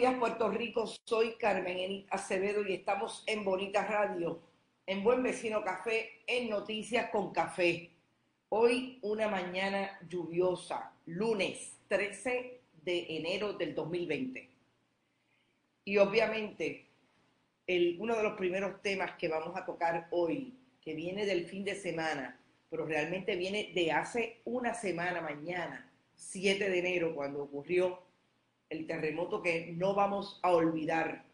días, Puerto Rico. Soy Carmen Acevedo y estamos en Bonita Radio, en Buen Vecino Café, en Noticias con Café. Hoy una mañana lluviosa, lunes 13 de enero del 2020. Y obviamente, uno de los primeros temas que vamos a tocar hoy, que viene del fin de semana, pero realmente viene de hace una semana mañana, 7 de enero, cuando ocurrió el terremoto que no vamos a olvidar,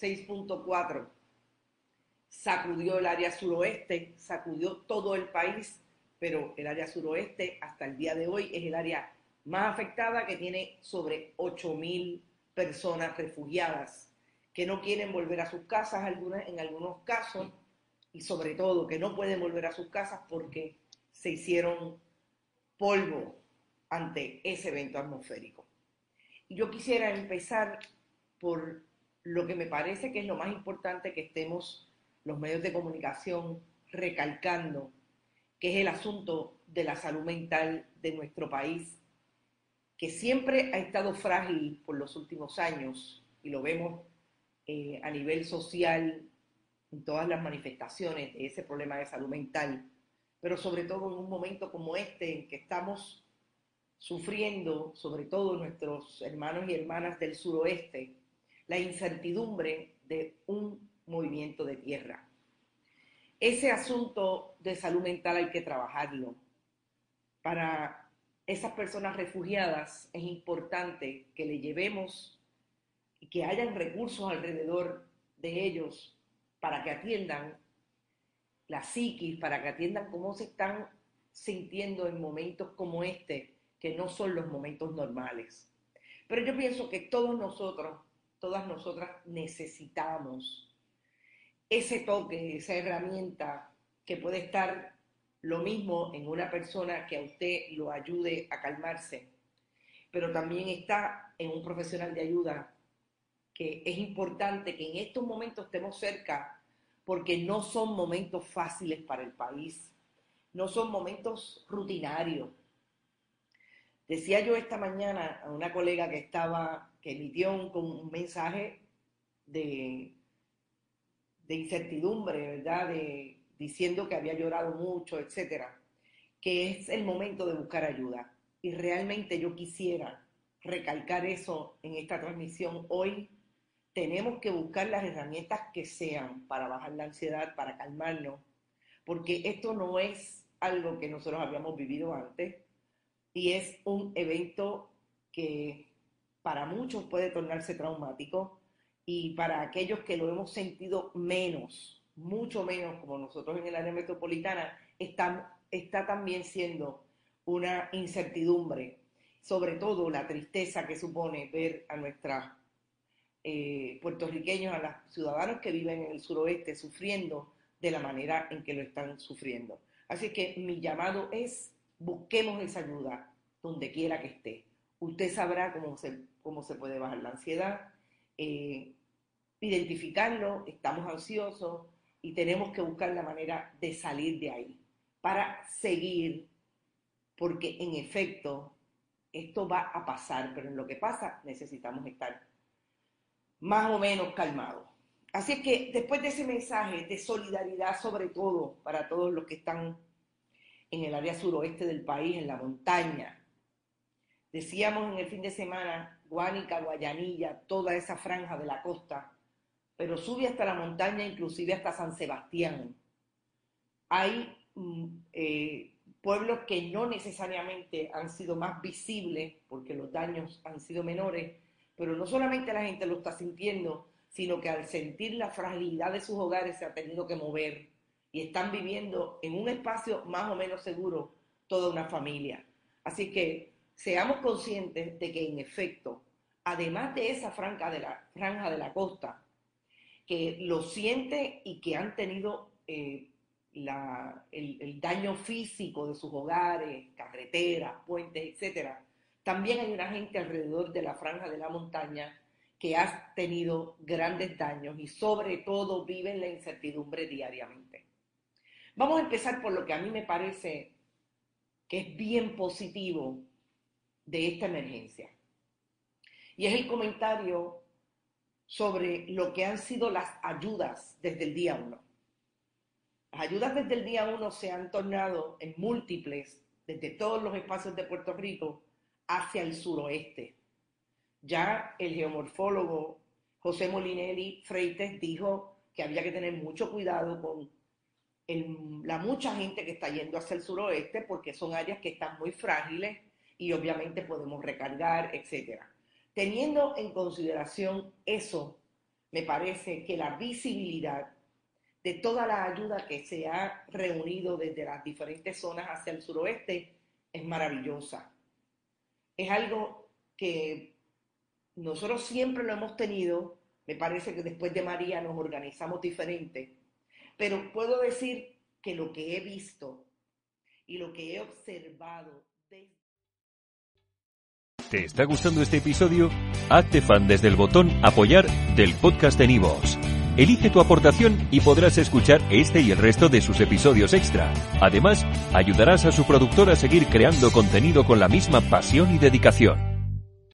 6.4, sacudió el área suroeste, sacudió todo el país, pero el área suroeste hasta el día de hoy es el área más afectada que tiene sobre 8.000 personas refugiadas que no quieren volver a sus casas algunas, en algunos casos y sobre todo que no pueden volver a sus casas porque se hicieron polvo ante ese evento atmosférico. Yo quisiera empezar por lo que me parece que es lo más importante que estemos los medios de comunicación recalcando, que es el asunto de la salud mental de nuestro país, que siempre ha estado frágil por los últimos años, y lo vemos eh, a nivel social en todas las manifestaciones de ese problema de salud mental, pero sobre todo en un momento como este en que estamos sufriendo, sobre todo nuestros hermanos y hermanas del suroeste, la incertidumbre de un movimiento de tierra. Ese asunto de salud mental hay que trabajarlo. Para esas personas refugiadas es importante que le llevemos y que hayan recursos alrededor de ellos para que atiendan la psiquis, para que atiendan cómo se están sintiendo en momentos como este, que no son los momentos normales. Pero yo pienso que todos nosotros, todas nosotras necesitamos ese toque, esa herramienta que puede estar lo mismo en una persona que a usted lo ayude a calmarse, pero también está en un profesional de ayuda que es importante que en estos momentos estemos cerca porque no son momentos fáciles para el país, no son momentos rutinarios, Decía yo esta mañana a una colega que estaba, que emitió un, mensaje de, de incertidumbre, ¿verdad? De, diciendo que había llorado mucho, etcétera, que es el momento de buscar ayuda. Y realmente yo quisiera recalcar eso en esta transmisión hoy. Tenemos que buscar las herramientas que sean para bajar la ansiedad, para calmarnos, porque esto no es algo que nosotros habíamos vivido antes y es un evento que para muchos puede tornarse traumático y para aquellos que lo hemos sentido menos, mucho menos como nosotros en el área metropolitana, está, está también siendo una incertidumbre, sobre todo la tristeza que supone ver a nuestros eh, puertorriqueños, a los ciudadanos que viven en el suroeste sufriendo de la manera en que lo están sufriendo. Así que mi llamado es busquemos esa ayuda donde quiera que esté. Usted sabrá cómo se, cómo se puede bajar la ansiedad, eh, identificarlo, estamos ansiosos y tenemos que buscar la manera de salir de ahí para seguir, porque en efecto esto va a pasar, pero en lo que pasa necesitamos estar más o menos calmados. Así es que después de ese mensaje de solidaridad, sobre todo para todos los que están en el área suroeste del país, en la montaña. Decíamos en el fin de semana, Guánica, Guayanilla, toda esa franja de la costa, pero sube hasta la montaña, inclusive hasta San Sebastián. Hay mm, eh, pueblos que no necesariamente han sido más visibles porque los daños han sido menores, pero no solamente la gente lo está sintiendo, sino que al sentir la fragilidad de sus hogares se ha tenido que mover y están viviendo en un espacio más o menos seguro toda una familia. Así que seamos conscientes de que en efecto, además de esa franja de la, franja de la costa, que lo siente y que han tenido eh, el, daño físico de sus hogares, carreteras, puentes, etc., también hay una gente alrededor de la franja de la montaña que ha tenido grandes daños y sobre todo viven la incertidumbre diariamente. Vamos a empezar por lo que a mí me parece que es bien positivo de esta emergencia. Y es el comentario sobre lo que han sido las ayudas desde el día uno. Las ayudas desde el día uno se han tornado en múltiples desde todos los espacios de Puerto Rico hacia el suroeste. Ya el geomorfólogo José Molinelli Freites dijo que había que tener mucho cuidado con la mucha gente que está yendo hacia el suroeste porque son áreas que están muy frágiles y obviamente podemos recargar, etcétera. Teniendo en consideración eso, me parece que la visibilidad de toda la ayuda que se ha reunido desde las diferentes zonas hacia el suroeste es maravillosa. Es algo que nosotros siempre lo hemos tenido, me parece que después de María nos organizamos diferente, pero puedo decir que lo que he visto y lo que he observado ¿Te está gustando este episodio? Hazte fan desde el botón Apoyar del podcast de Nivos. Elige tu aportación y podrás escuchar este y el resto de sus episodios extra. Además, ayudarás a su productor a seguir creando contenido con la misma pasión y dedicación.